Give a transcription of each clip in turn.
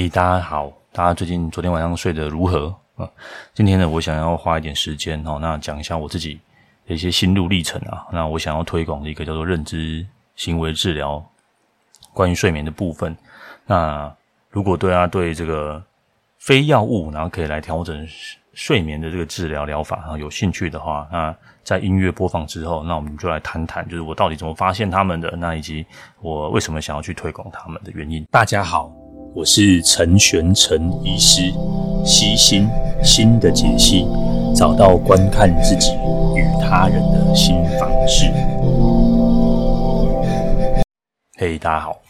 嘿大家好，大家最近昨天晚上睡得如何啊？今天呢，我想要花一点时间哦，那讲一下我自己的一些心路历程啊。那我想要推广的一个叫做认知行为治疗，关于睡眠的部分。那如果大家对这个非药物，然后可以来调整睡眠的这个治疗疗法，啊有兴趣的话，那在音乐播放之后，那我们就来谈谈，就是我到底怎么发现他们的，那以及我为什么想要去推广他们的原因。大家好。我是陈玄陈医师，悉心心的解析，找到观看自己与他人的新方式。嘿大家好。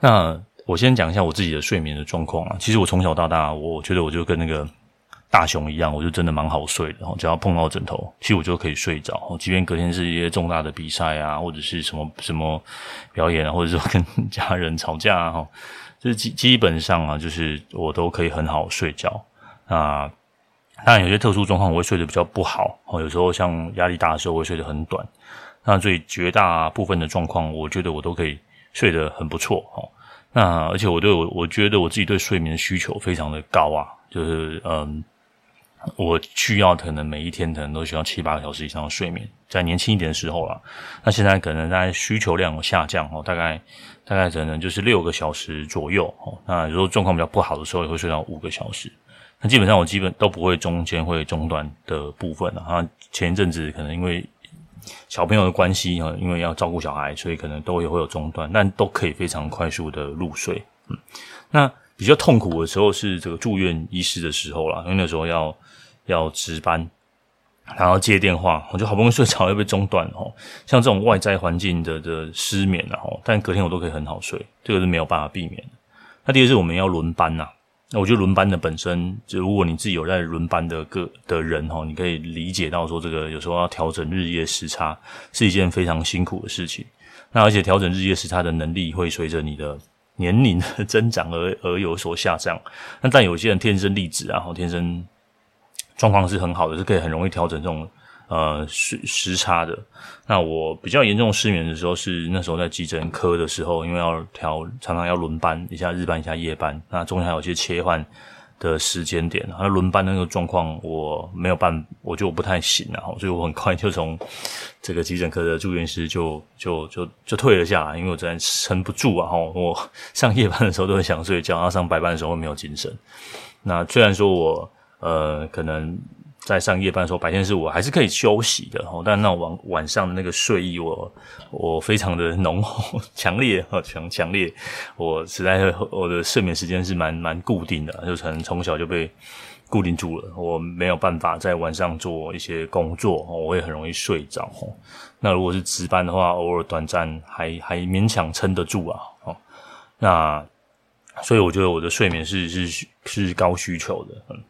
那我先讲一下我自己的睡眠的状况啊。其实我从小到大，我觉得我就跟那个大雄一样，我就真的蛮好睡的。只要碰到枕头，其实我就可以睡着。即便隔天是一些重大的比赛啊，或者是什么什么表演啊，或者说跟家人吵架啊，就是基基本上啊，就是我都可以很好睡觉啊。当然有些特殊状况我会睡得比较不好哦。有时候像压力大的时候，我会睡得很短。那所以绝大部分的状况，我觉得我都可以睡得很不错哦。那而且我对我我觉得我自己对睡眠的需求非常的高啊，就是嗯。我需要可能每一天可能都需要七八个小时以上的睡眠，在年轻一点的时候啦，那现在可能在需求量下降哦，大概大概可能就是六个小时左右哦。那有时候状况比较不好的时候，也会睡到五个小时。那基本上我基本都不会中间会中断的部分了。那前一阵子可能因为小朋友的关系啊，因为要照顾小孩，所以可能都也会有中断，但都可以非常快速的入睡。嗯，那比较痛苦的时候是这个住院医师的时候啦，因为那时候要。要值班，然后接电话，我就好不容易睡着又被中断哦。像这种外在环境的的失眠啊，但隔天我都可以很好睡，这个是没有办法避免的。那第二是我们要轮班呐，那我觉得轮班的本身，就如果你自己有在轮班的个的人哈，你可以理解到说，这个有时候要调整日夜时差是一件非常辛苦的事情。那而且调整日夜时差的能力会随着你的年龄的增长而而有所下降。那但有些人天生丽质啊，天生。状况是很好的，是可以很容易调整这种呃时时差的。那我比较严重失眠的时候是那时候在急诊科的时候，因为要调常常要轮班，一下日班一下夜班，那中间还有些切换的时间点。那轮班那个状况我没有办，我就不太行了，所以我很快就从这个急诊科的住院师就就就就退了下来，因为我真的撑不住啊！我上夜班的时候都很想睡觉，然后上白班的时候会没有精神。那虽然说我。呃，可能在上夜班的时候，白天是我还是可以休息的哦。但那晚晚上的那个睡意我，我非常的浓厚、强烈和强强烈。我实在我的睡眠时间是蛮蛮固定的，就可能从小就被固定住了。我没有办法在晚上做一些工作，我会很容易睡着。那如果是值班的话，偶尔短暂还还勉强撑得住啊。哦，那所以我觉得我的睡眠是是是高需求的，嗯。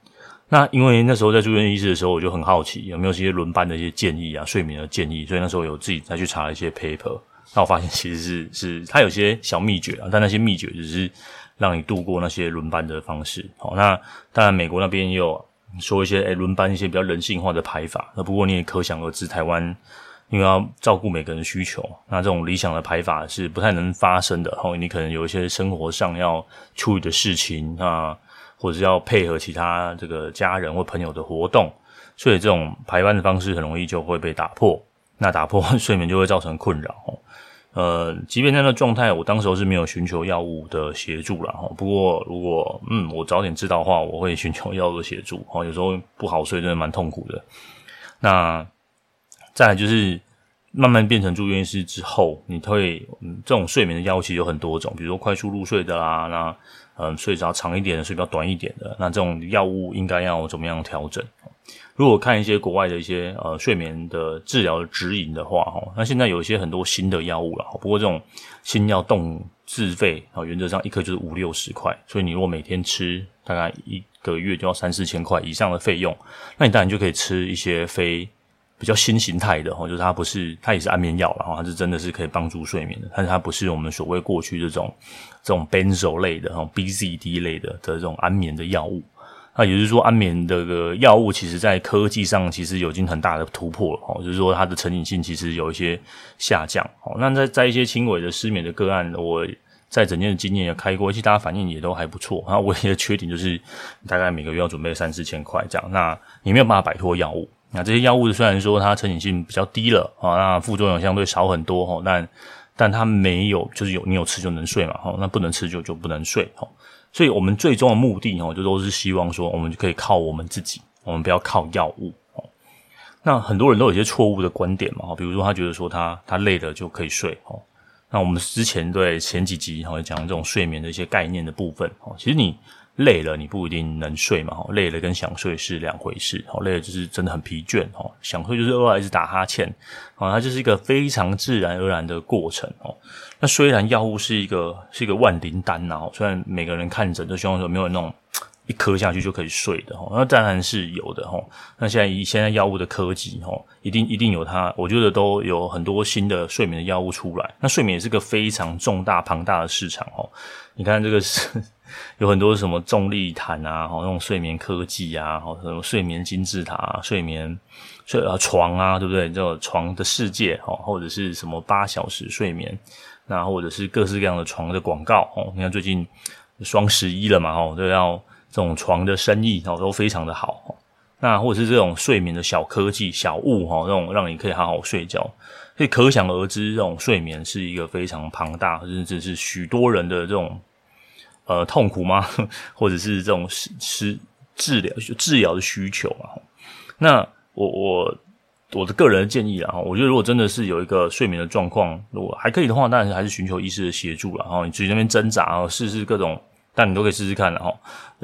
那因为那时候在住院医师的时候，我就很好奇有没有这些轮班的一些建议啊，睡眠的建议，所以那时候有自己再去查一些 paper。那我发现其实是是它有些小秘诀啊，但那些秘诀只是让你度过那些轮班的方式。好，那当然美国那边也有说一些诶轮班一些比较人性化的排法。那不过你也可想而知，台湾因为要照顾每个人的需求，那这种理想的排法是不太能发生的。然后你可能有一些生活上要处理的事情啊。或者是要配合其他这个家人或朋友的活动，所以这种排班的方式很容易就会被打破。那打破 睡眠就会造成困扰。呃，即便那个状态，我当时候是没有寻求药物的协助了。不过如果嗯我早点知道的话，我会寻求药物的协助。哦，有时候不好睡，真的蛮痛苦的。那再来就是慢慢变成住院医师之后，你会这种睡眠的药物其实有很多种，比如说快速入睡的啦，那。嗯，睡着长一点的，睡比较短一点的，那这种药物应该要怎么样调整？如果看一些国外的一些呃睡眠的治疗指引的话，哈，那现在有一些很多新的药物了，不过这种新药动自费啊，原则上一颗就是五六十块，所以你如果每天吃，大概一个月就要三四千块以上的费用，那你当然就可以吃一些非。比较新形态的哈，就是它不是，它也是安眠药，然后它是真的是可以帮助睡眠的，但是它不是我们所谓过去这种这种 benzo 类的哈，BZD 类的的这种安眠的药物。那也就是说，安眠的个药物其实在科技上其实有已经很大的突破了哈，就是说它的成瘾性其实有一些下降。好，那在在一些轻微的失眠的个案，我在整件的经验也开过，其实大家反应也都还不错。然后唯一的缺点就是大概每个月要准备三四千块这样，那你没有办法摆脱药物。那这些药物虽然说它成瘾性比较低了啊，那副作用相对少很多哈，但但它没有就是有你有吃就能睡嘛哈，那不能吃就就不能睡哈。所以我们最终的目的哈，就都是希望说我们就可以靠我们自己，我们不要靠药物。那很多人都有一些错误的观点嘛，比如说他觉得说他他累了就可以睡哦。那我们之前对前几集哈讲这种睡眠的一些概念的部分哦，其实你累了你不一定能睡嘛，累了跟想睡是两回事哦。累了就是真的很疲倦哦，想睡就是偶尔一直打哈欠哦，它就是一个非常自然而然的过程哦。那虽然药物是一个是一个万灵丹呐，虽然每个人看诊都希望说没有那种。一颗下去就可以睡的，那当然是有的。那现在以现在药物的科技，一定一定有它，我觉得都有很多新的睡眠的药物出来。那睡眠也是个非常重大庞大的市场哈。你看这个是有很多什么重力毯啊，哈，那种睡眠科技啊，哈，什么睡眠金字塔、睡眠睡啊床啊，对不对？这种床的世界哈，或者是什么八小时睡眠，那或者是各式各样的床的广告哦。你看最近双十一了嘛，哈，都要。这种床的生意哦都非常的好，那或者是这种睡眠的小科技、小物哈，这种让你可以好好睡觉，所以可想而知，这种睡眠是一个非常庞大，甚至是许多人的这种呃痛苦吗？或者是这种是是治疗治疗的需求啊？那我我我的个人的建议啦，我觉得如果真的是有一个睡眠的状况，如果还可以的话，当然是还是寻求医师的协助了。然后你自己那边挣扎啊，试试各种。但你都可以试试看的哈，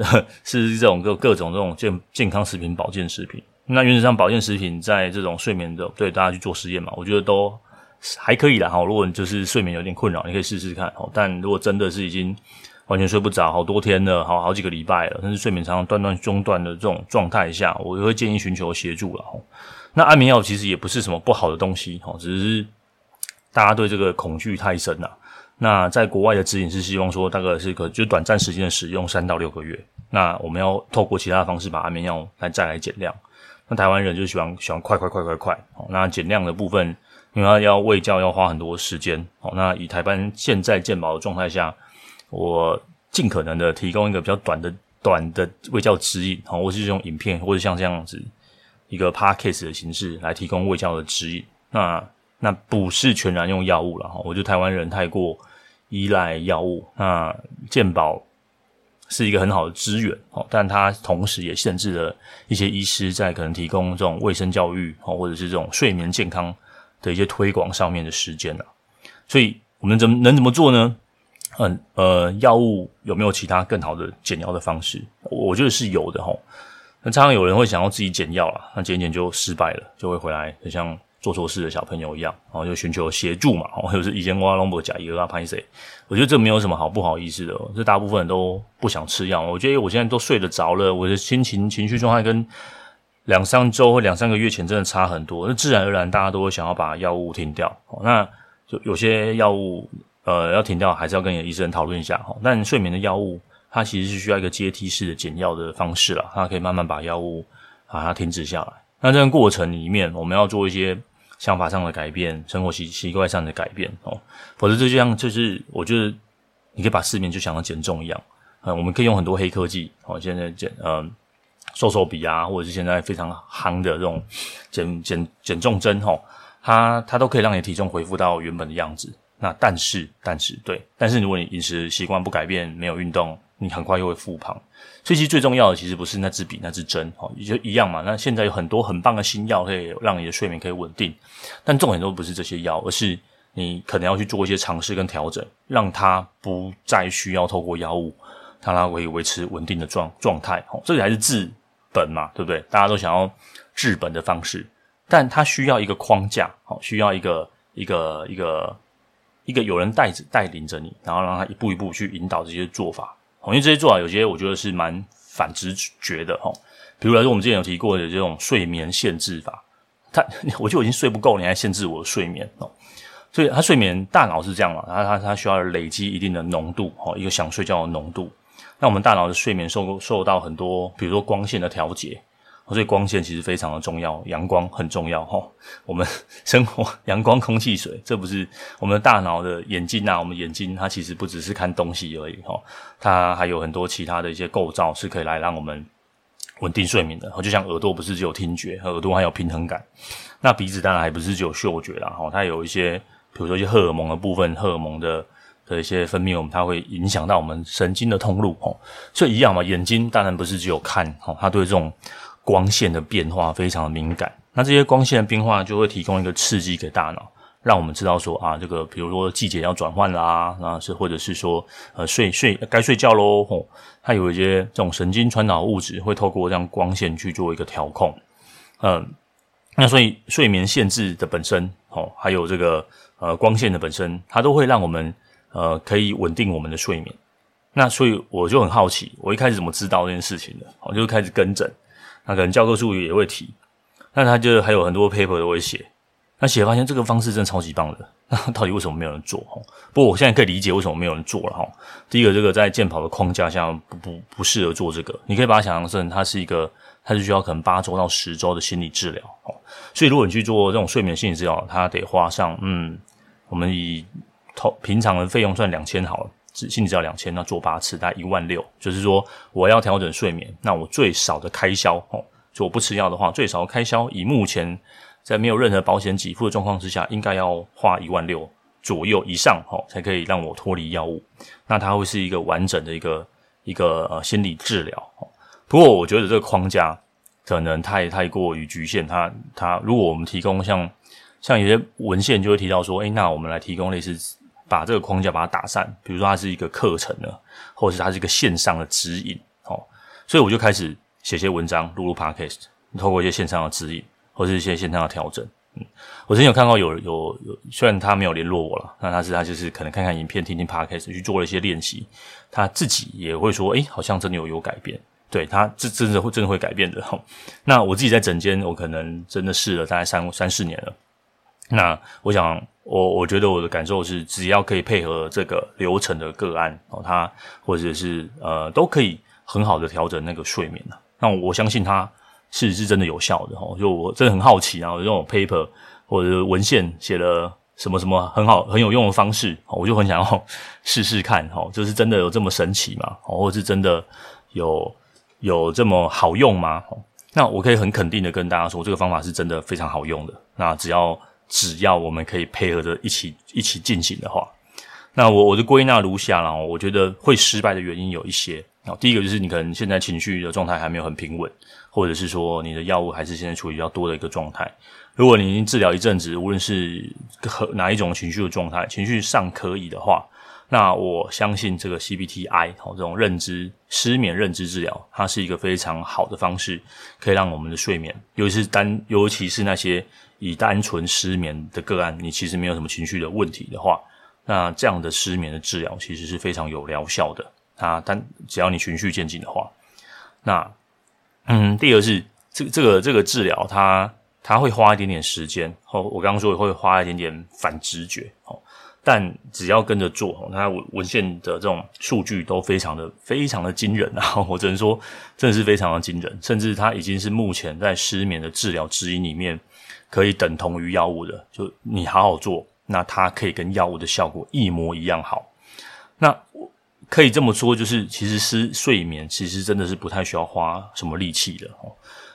试试这种各各种这种健健康食品、保健食品。那原则上，保健食品在这种睡眠的，对大家去做实验嘛，我觉得都还可以啦哈。如果你就是睡眠有点困扰，你可以试试看哦。但如果真的是已经完全睡不着，好多天了，好好几个礼拜了，甚至睡眠常常断断中断的这种状态下，我就会建议寻求协助了。那安眠药其实也不是什么不好的东西哈，只是大家对这个恐惧太深了。那在国外的指引是希望说，大概是个就短暂时间的使用三到六个月。那我们要透过其他方式把安眠药来再来减量。那台湾人就喜欢喜欢快快快快快。哦，那减量的部分，因为要喂教要花很多时间。哦，那以台湾现在健保的状态下，我尽可能的提供一个比较短的短的卫教指引。哦，或是用影片或者像这样子一个 podcast 的形式来提供卫教的指引。那那不是全然用药物了哈，我觉得台湾人太过。依赖药物，那健保是一个很好的资源哦，但它同时也限制了一些医师在可能提供这种卫生教育哦，或者是这种睡眠健康的一些推广上面的时间了。所以我们怎么能怎么做呢？嗯呃，药物有没有其他更好的减药的方式？我觉得是有的吼。那常常有人会想要自己减药了，那减减就失败了，就会回来，就像。做错事的小朋友一样，然后就寻求协助嘛，或者是以前挖龙博甲一个拍谁？我觉得这没有什么好不好意思的，这大部分人都不想吃药。我觉得我现在都睡得着了，我的心情情绪状态跟两三周或两三个月前真的差很多。那自然而然大家都会想要把药物停掉。哦那就有些药物呃要停掉，还是要跟你的医生讨论一下哈。但睡眠的药物它其实是需要一个阶梯式的减药的方式啦，它可以慢慢把药物把它停止下来。那这个过程里面，我们要做一些。想法上的改变，生活习习惯上的改变哦，否则这就像就是，我觉得你可以把失眠就想到减重一样，嗯，我们可以用很多黑科技哦，现在减嗯瘦瘦笔啊，或者是现在非常夯的这种减减减重针哈，它它都可以让你体重恢复到原本的样子。那但是但是对，但是如果你饮食习惯不改变，没有运动，你很快又会复胖。所以其实最重要的其实不是那支笔那支针，哦，也就一样嘛。那现在有很多很棒的新药，可以让你的睡眠可以稳定。但重点都不是这些药，而是你可能要去做一些尝试跟调整，让它不再需要透过药物，让它可以维持稳定的状状态。哦，这个还是治本嘛，对不对？大家都想要治本的方式，但它需要一个框架，哦，需要一个一个一个一个有人带着带领着你，然后让他一步一步去引导这些做法。因为这些做法有些我觉得是蛮反直觉的哈，比如来说我们之前有提过的这种睡眠限制法，他 我就已经睡不够，你还限制我的睡眠哦，所以他睡眠大脑是这样嘛，他他他需要累积一定的浓度哦，一个想睡觉的浓度，那我们大脑的睡眠受受到很多，比如说光线的调节所以光线其实非常的重要，阳光很重要哈。我们 生活阳光、空气、水，这不是我们的大脑的眼睛呐、啊？我们眼睛它其实不只是看东西而已哈，它还有很多其他的一些构造是可以来让我们稳定睡眠的。就像耳朵不是只有听觉，耳朵还有平衡感。那鼻子当然还不是只有嗅觉啦哈，它有一些比如说一些荷尔蒙的部分，荷尔蒙的。的一些分泌，我们它会影响到我们神经的通路哦，所以一样嘛，眼睛当然不是只有看哦，它对这种光线的变化非常的敏感。那这些光线的变化就会提供一个刺激给大脑，让我们知道说啊，这个比如说季节要转换啦，那是或者是说呃睡睡该睡觉喽哦，它有一些这种神经传导物质会透过这样光线去做一个调控，嗯，那所以睡眠限制的本身哦，还有这个呃光线的本身，它都会让我们。呃，可以稳定我们的睡眠。那所以我就很好奇，我一开始怎么知道这件事情的？我就开始跟诊。那可能教科书也会提，那他就还有很多 paper 都会写。那写发现这个方式真的超级棒的。那到底为什么没有人做？哈，不过我现在可以理解为什么没有人做了。哈，第一个，这个在健跑的框架下不不不适合做这个。你可以把它想象成它是一个，它是需要可能八周到十周的心理治疗。哦，所以如果你去做这种睡眠心理治疗，它得花上嗯，我们以。平常的费用算两千好了，心理只要两千，那做八次大概一万六。就是说，我要调整睡眠，那我最少的开销哦，就我不吃药的话，最少开销以目前在没有任何保险给付的状况之下，应该要花一万六左右以上哦，才可以让我脱离药物。那它会是一个完整的一个一个呃心理治疗。不过我觉得这个框架可能太太过于局限。它它如果我们提供像像有些文献就会提到说，诶，那我们来提供类似。把这个框架把它打散，比如说它是一个课程呢，或者是它是一个线上的指引，哦，所以我就开始写些文章，录录 podcast，透过一些线上的指引，或是一些线上的调整。嗯，我之前有看到有有有，虽然他没有联络我了，那他是他就是可能看看影片，听听 podcast，去做了一些练习，他自己也会说，诶，好像真的有有改变，对他这真的会真的会改变的。吼，那我自己在诊间，我可能真的试了大概三三四年了。那我想。我我觉得我的感受是，只要可以配合这个流程的个案哦，他或者是呃，都可以很好的调整那个睡眠。那我相信它是是真的有效的哦。就我真的很好奇，然后这种 paper 或者文献写了什么什么很好很有用的方式，我就很想要 试试看哦，就是真的有这么神奇吗？哦，或者是真的有有这么好用吗？那我可以很肯定的跟大家说，这个方法是真的非常好用的。那只要。只要我们可以配合着一起一起进行的话，那我我的归纳如下啦，我觉得会失败的原因有一些。第一个就是你可能现在情绪的状态还没有很平稳，或者是说你的药物还是现在处于比较多的一个状态。如果你已经治疗一阵子，无论是和哪一种情绪的状态，情绪尚可以的话，那我相信这个 CBTI 这种认知失眠认知治疗，它是一个非常好的方式，可以让我们的睡眠，尤其是单尤其是那些。以单纯失眠的个案，你其实没有什么情绪的问题的话，那这样的失眠的治疗其实是非常有疗效的。啊，但只要你循序渐进的话，那嗯，第二是这这个这个治疗，它它会花一点点时间。哦，我刚刚说也会花一点点反直觉。哦，但只要跟着做，它文文献的这种数据都非常的非常的惊人啊！我只能说，真的是非常的惊人，甚至它已经是目前在失眠的治疗指引里面。可以等同于药物的，就你好好做，那它可以跟药物的效果一模一样好。那可以这么说，就是其实是睡眠，其实真的是不太需要花什么力气的哦。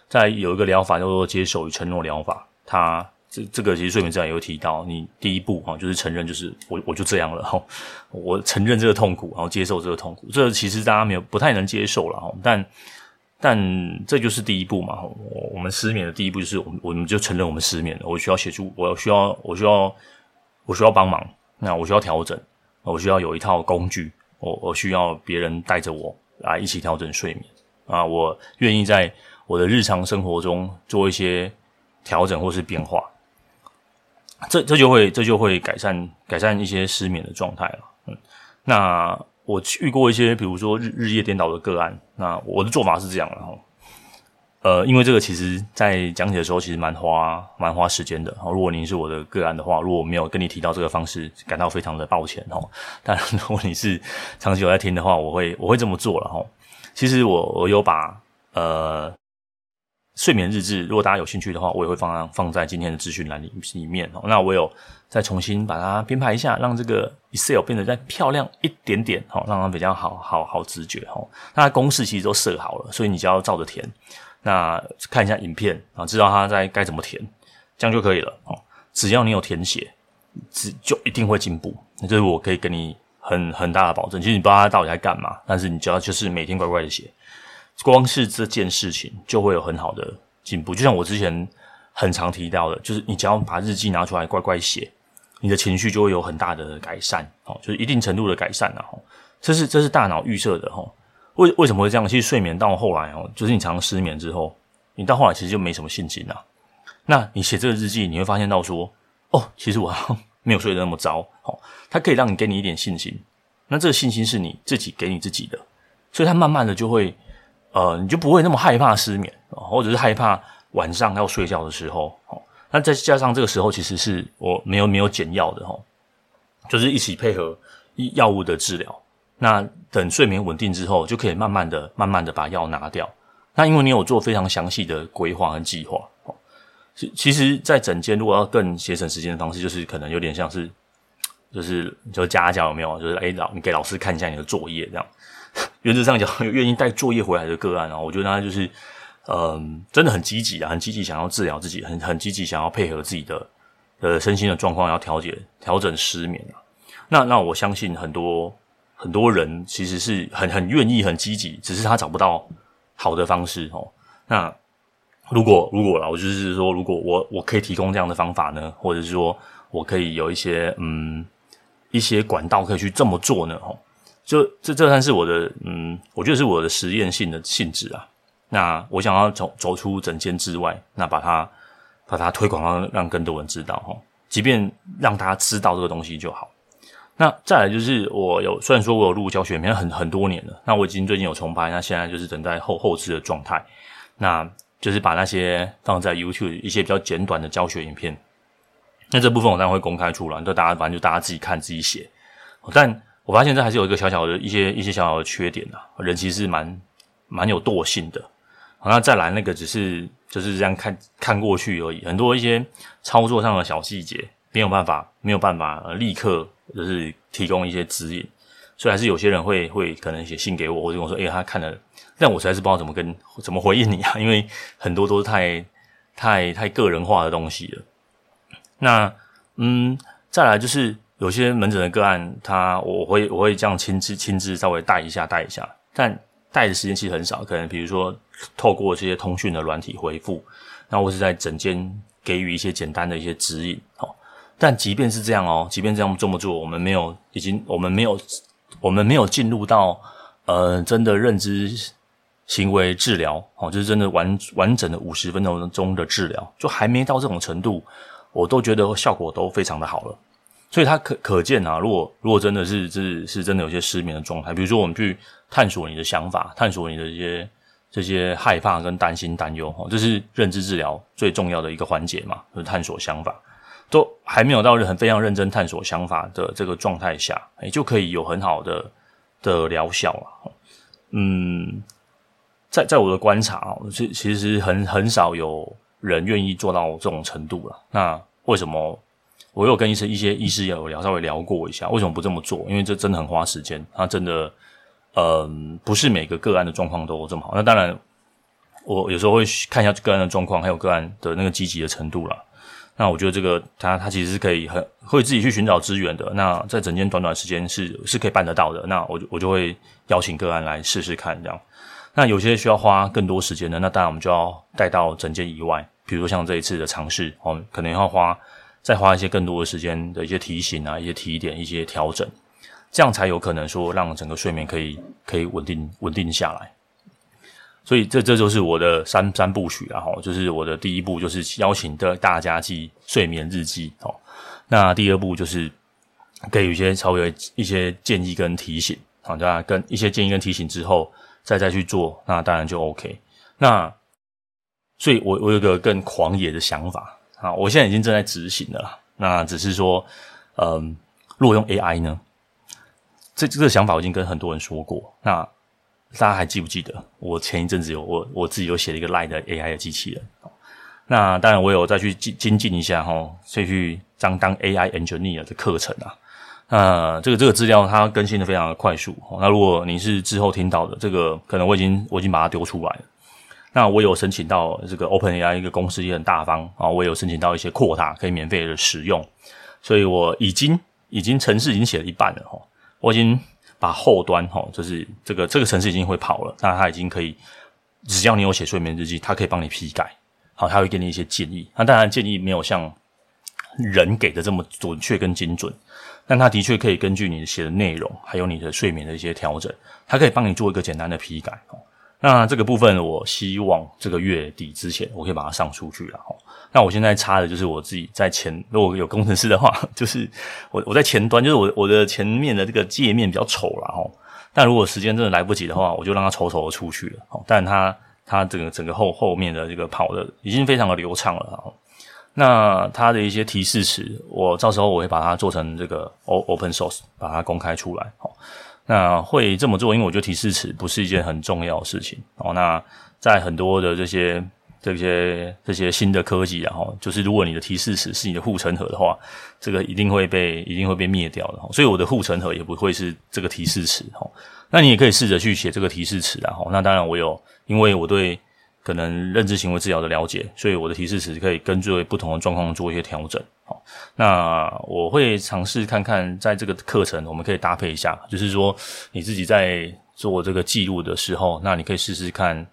再有一个疗法叫做接受与承诺疗法，它这这个其实睡眠治疗也有提到，你第一步哈就是承认，就是我我就这样了哈，我承认这个痛苦，然后接受这个痛苦，这其实大家没有不太能接受了哈，但。但这就是第一步嘛，我我们失眠的第一步就是，我们我们就承认我们失眠了，我需要协助，我需要我需要我需要帮忙，那我需要调整，我需要有一套工具，我我需要别人带着我来一起调整睡眠啊，我愿意在我的日常生活中做一些调整或是变化，这这就会这就会改善改善一些失眠的状态了，嗯，那。我遇过一些，比如说日日夜颠倒的个案，那我的做法是这样的哈，呃，因为这个其实在讲解的时候其实蛮花蛮花时间的。如果您是我的个案的话，如果我没有跟你提到这个方式，感到非常的抱歉哈。但如果你是长期有在听的话，我会我会这么做了哈。其实我我有把呃睡眠日志，如果大家有兴趣的话，我也会放放在今天的资讯栏里里面哦。那我有再重新把它编排一下，让这个 Excel 变得再漂亮一点点，哦，让它比较好好好直觉哦。那公式其实都设好了，所以你只要照着填，那看一下影片啊，知道它在该怎么填，这样就可以了哦。只要你有填写，只就一定会进步。那这是我可以给你很很大的保证。其实你不知道它到底在干嘛，但是你只要就是每天乖乖的写。光是这件事情就会有很好的进步，就像我之前很常提到的，就是你只要把日记拿出来乖乖写，你的情绪就会有很大的改善，哦，就是一定程度的改善了啊，这是这是大脑预设的，哈，为为什么会这样？其实睡眠到后来，哦，就是你常常失眠之后，你到后来其实就没什么信心了。那你写这个日记，你会发现到说，哦，其实我没有睡得那么糟，哦，它可以让你给你一点信心，那这个信心是你自己给你自己的，所以它慢慢的就会。呃，你就不会那么害怕失眠，或者是害怕晚上要睡觉的时候，哦，那再加上这个时候其实是我没有没有减药的，哦，就是一起配合药物的治疗。那等睡眠稳定之后，就可以慢慢的、慢慢的把药拿掉。那因为你有做非常详细的规划和计划，哦，其其实，在诊间如果要更节省时间的方式，就是可能有点像是，就是就家教有没有？就是诶老你给老师看一下你的作业这样。原则上讲，有愿意带作业回来的个案啊，我觉得他就是，嗯、真的很积极啊，很积极想要治疗自己，很很积极想要配合自己的呃身心的状况，要调节调整失眠啊。那那我相信很多很多人其实是很很愿意很积极，只是他找不到好的方式哦。那如果如果啦，我就是说，如果我我可以提供这样的方法呢，或者是说我可以有一些嗯一些管道可以去这么做呢，吼。就这这算是我的，嗯，我觉得是我的实验性的性质啊。那我想要走走出整间之外，那把它把它推广让让更多人知道哈，即便让大家知道这个东西就好。那再来就是我有虽然说我有录教学影片很很多年了，那我已经最近有重拍，那现在就是等待后后置的状态，那就是把那些放在 YouTube 一些比较简短的教学影片，那这部分我当然会公开出来，就大家反正就大家自己看自己写，但。我发现这还是有一个小小的一些一些小小的缺点啊，人其实是蛮蛮有惰性的。好，那再来那个只是就是这样看看过去而已，很多一些操作上的小细节没有办法没有办法立刻就是提供一些指引，所以还是有些人会会可能写信给我，或者跟我说，哎，他看了，但我实在是不知道怎么跟怎么回应你啊，因为很多都是太太太个人化的东西了。那嗯，再来就是。有些门诊的个案，他我会我会这样亲自亲自稍微带一下带一下，但带的时间其实很少，可能比如说透过这些通讯的软体回复，那或是在诊间给予一些简单的一些指引，哦。但即便是这样哦，即便这样这么做，我们没有已经我们没有我们没有进入到呃真的认知行为治疗哦，就是真的完完整的五十分钟中的治疗，就还没到这种程度，我都觉得效果都非常的好了。所以它可可见啊，如果如果真的是是是真的有些失眠的状态，比如说我们去探索你的想法，探索你的一些这些害怕跟担心担忧，哦，这是认知治疗最重要的一个环节嘛，就是探索想法，都还没有到很非常认真探索想法的这个状态下，诶，就可以有很好的的疗效啊。嗯，在在我的观察啊，其其实很很少有人愿意做到这种程度了。那为什么？我有跟一些一些医师有聊，稍微聊过一下，为什么不这么做？因为这真的很花时间，它真的，嗯、不是每个个案的状况都这么好。那当然，我有时候会看一下个案的状况，还有个案的那个积极的程度啦。那我觉得这个他他其实是可以很会自己去寻找资源的。那在诊间短短时间是是可以办得到的。那我就我就会邀请个案来试试看这样。那有些需要花更多时间的，那当然我们就要带到诊间以外，比如说像这一次的尝试，我们可能要花。再花一些更多的时间的一些提醒啊，一些提点，一些调整，这样才有可能说让整个睡眠可以可以稳定稳定下来。所以这这就是我的三三部曲啊，哈，就是我的第一步就是邀请的大家记睡眠日记哦。那第二步就是给予一些稍微一些建议跟提醒，好，大家跟一些建议跟提醒之后再再去做，那当然就 OK。那所以我我有个更狂野的想法。啊，我现在已经正在执行了。那只是说，嗯，如果用 AI 呢？这这个想法我已经跟很多人说过。那大家还记不记得我前一阵子有我我自己有写了一个 Line 的 AI 的机器人？那当然我有再去精精进一下哈，所以去当当 AI Engineer 的课程啊。那这个这个资料它更新的非常的快速。那如果你是之后听到的这个，可能我已经我已经把它丢出来了。那我有申请到这个 OpenAI 一个公司也很大方啊，我有申请到一些 quota 可以免费的使用，所以我已经已经程式已经写了一半了哈，我已经把后端哈，就是这个这个程式已经会跑了，那它已经可以，只要你有写睡眠日记，它可以帮你批改，好，它会给你一些建议。那当然建议没有像人给的这么准确跟精准，但它的确可以根据你写的内容，还有你的睡眠的一些调整，它可以帮你做一个简单的批改。那这个部分，我希望这个月底之前，我可以把它上出去了哈。那我现在插的就是我自己在前，如果有工程师的话，就是我我在前端，就是我我的前面的这个界面比较丑了哈。但如果时间真的来不及的话，我就让它丑丑的出去了。但它它整个整个后后面的这个跑的已经非常的流畅了。那它的一些提示词，我到时候我会把它做成这个 open source，把它公开出来哈。那会这么做，因为我觉得提示词不是一件很重要的事情哦。那在很多的这些这些这些新的科技啊，哈，就是如果你的提示词是你的护城河的话，这个一定会被一定会被灭掉的。所以我的护城河也不会是这个提示词哈。那你也可以试着去写这个提示词啊。那当然我有，因为我对。可能认知行为治疗的了解，所以我的提示词可以根据不同的状况做一些调整。好，那我会尝试看看，在这个课程我们可以搭配一下，就是说你自己在做这个记录的时候，那你可以试试看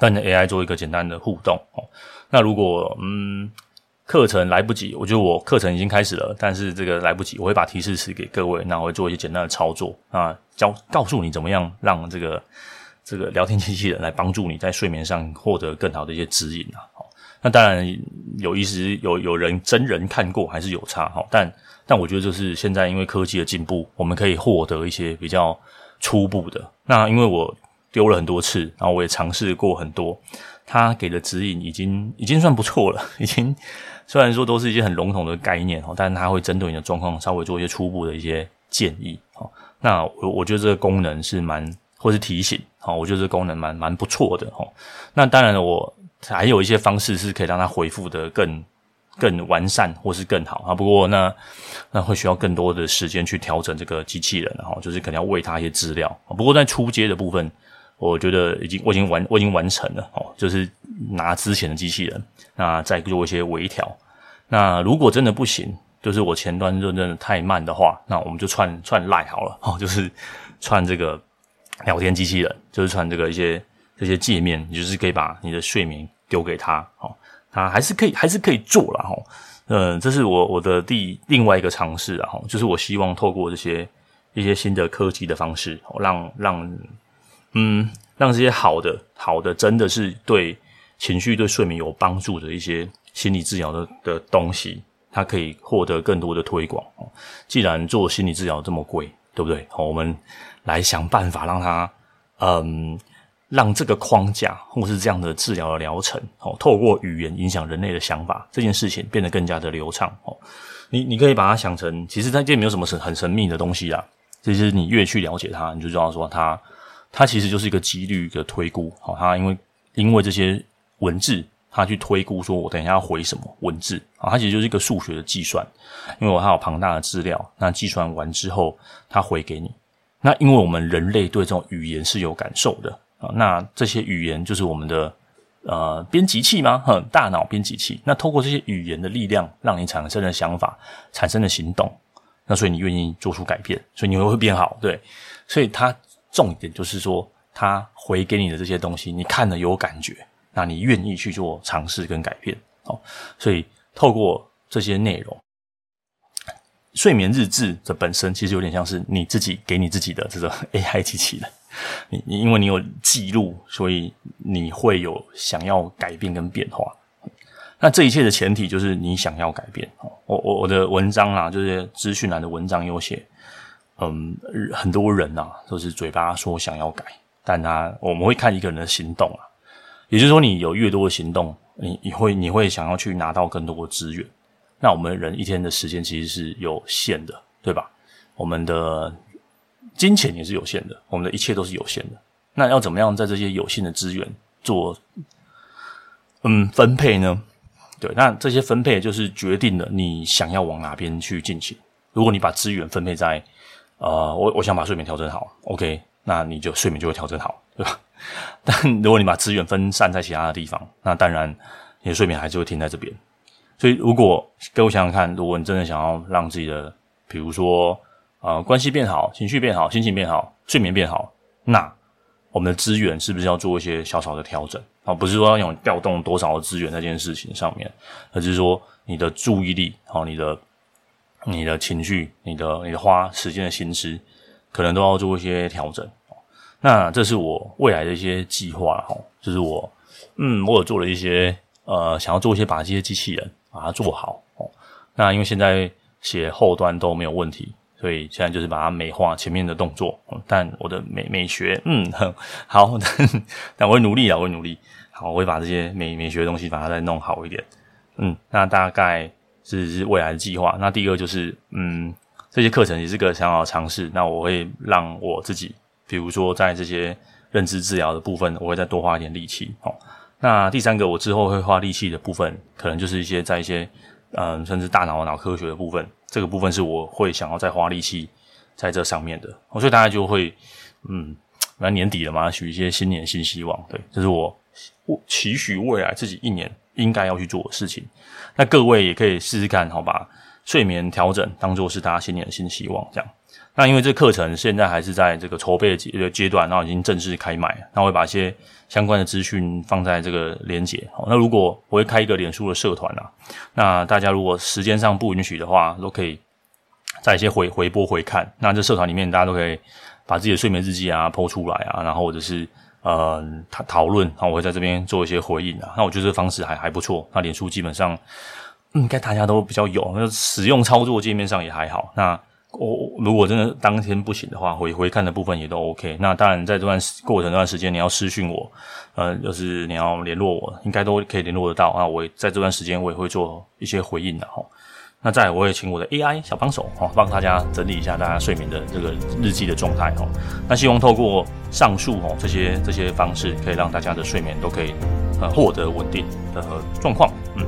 跟 AI 做一个简单的互动。哦，那如果嗯课程来不及，我觉得我课程已经开始了，但是这个来不及，我会把提示词给各位，那我会做一些简单的操作啊，教告诉你怎么样让这个。这个聊天机器人来帮助你在睡眠上获得更好的一些指引啊，那当然有意思，有有人真人看过还是有差哈，但但我觉得就是现在因为科技的进步，我们可以获得一些比较初步的。那因为我丢了很多次，然后我也尝试过很多，他给的指引已经已经算不错了，已经虽然说都是一些很笼统的概念哈，但是他会针对你的状况稍微做一些初步的一些建议哈。那我我觉得这个功能是蛮。或是提醒，好，我觉得这功能蛮蛮不错的哈。那当然，我还有一些方式是可以让它回复的更更完善，或是更好啊。不过那那会需要更多的时间去调整这个机器人，哈，就是可能要喂它一些资料。不过在初阶的部分，我觉得已经我已经完我已经完成了哦，就是拿之前的机器人，那再做一些微调。那如果真的不行，就是我前端真的太慢的话，那我们就串串赖好了，哦，就是串这个。聊天机器人就是传这个一些这些界面，你就是可以把你的睡眠丢给他，哦，他还是可以还是可以做了哈，嗯，这是我我的第另外一个尝试啊，哈，就是我希望透过这些一些新的科技的方式，让让嗯让这些好的好的真的是对情绪对睡眠有帮助的一些心理治疗的的东西，它可以获得更多的推广哦。既然做心理治疗这么贵，对不对？好，我们。来想办法让他，嗯，让这个框架或是这样的治疗的疗程，哦，透过语言影响人类的想法这件事情变得更加的流畅，哦，你你可以把它想成，其实它这没有什么神很神秘的东西啊，其实你越去了解它，你就知道说它，它其实就是一个几率的推估，好，它因为因为这些文字，它去推估说我等一下要回什么文字，啊，它其实就是一个数学的计算，因为我还有庞大的资料，那计算完之后，它回给你。那因为我们人类对这种语言是有感受的啊，那这些语言就是我们的呃编辑器吗？哼，大脑编辑器。那透过这些语言的力量，让你产生的想法，产生的行动，那所以你愿意做出改变，所以你会会变好，对。所以它重点就是说，它回给你的这些东西，你看了有感觉，那你愿意去做尝试跟改变，哦。所以透过这些内容。睡眠日志的本身其实有点像是你自己给你自己的这个 AI 机器人，你你因为你有记录，所以你会有想要改变跟变化。那这一切的前提就是你想要改变。我我我的文章啊，就是资讯栏的文章有写，嗯，很多人啊都是嘴巴说想要改，但他我们会看一个人的行动啊，也就是说你有越多的行动，你你会你会想要去拿到更多的资源。那我们人一天的时间其实是有限的，对吧？我们的金钱也是有限的，我们的一切都是有限的。那要怎么样在这些有限的资源做嗯分配呢？对，那这些分配就是决定了你想要往哪边去进行。如果你把资源分配在呃，我我想把睡眠调整好，OK，那你就睡眠就会调整好，对吧？但如果你把资源分散在其他的地方，那当然你的睡眠还是会停在这边。所以，如果各位想想看，如果你真的想要让自己的，比如说呃关系变好、情绪变好、心情变好、睡眠变好，那我们的资源是不是要做一些小小的调整啊？不是说要用调动多少的资源在这件事情上面，而是说你的注意力、好你的、你的情绪、你的、你的花时间的心思，可能都要做一些调整。那这是我未来的一些计划哈，就是我嗯，我有做了一些呃，想要做一些把这些机器人把它做好哦。那因为现在写后端都没有问题。所以现在就是把它美化前面的动作，但我的美美学，嗯，很 好，但我会努力啊，我会努力，好，我会把这些美美学的东西把它再弄好一点，嗯，那大概是是未来的计划。那第二个就是，嗯，这些课程也是个想要尝试，那我会让我自己，比如说在这些认知治疗的部分，我会再多花一点力气，哦。那第三个，我之后会花力气的部分，可能就是一些在一些，嗯，甚至大脑脑科学的部分。这个部分是我会想要再花力气在这上面的，所以大家就会，嗯，来年底了嘛，许一些新年新希望，对，这是我期许未来自己一年应该要去做的事情。那各位也可以试试看，好吧？睡眠调整当做是大家新年的新希望，这样。那因为这课程现在还是在这个筹备阶阶段，然后已经正式开卖，那我会把一些相关的资讯放在这个连结。好，那如果我会开一个脸书的社团啊，那大家如果时间上不允许的话，都可以在一些回回播回看。那这社团里面大家都可以把自己的睡眠日记啊 po 出来啊，然后或者是呃讨讨论，然后我会在这边做一些回应啊。那我觉得这方式还还不错。那脸书基本上应该大家都比较有，那使用操作界面上也还好。那我如果真的当天不行的话，回回看的部分也都 OK。那当然，在这段过程这段时间，你要私讯我，呃，就是你要联络我，应该都可以联络得到。那我在这段时间，我也会做一些回应的哈。那再，我也请我的 AI 小帮手哈，帮大家整理一下大家睡眠的这个日记的状态哈。那希望透过上述哦这些这些方式，可以让大家的睡眠都可以呃获得稳定的状况。嗯，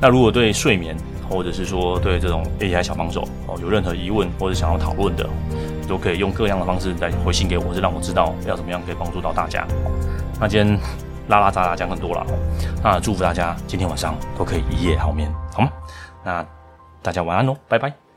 那如果对睡眠，或者是说对这种 AI 小帮手哦有任何疑问或者想要讨论的，都可以用各样的方式来回信给我，是让我知道要怎么样可以帮助到大家。那今天拉拉杂杂讲很多了，那祝福大家今天晚上都可以一夜好眠，好吗？那大家晚安喽，拜拜。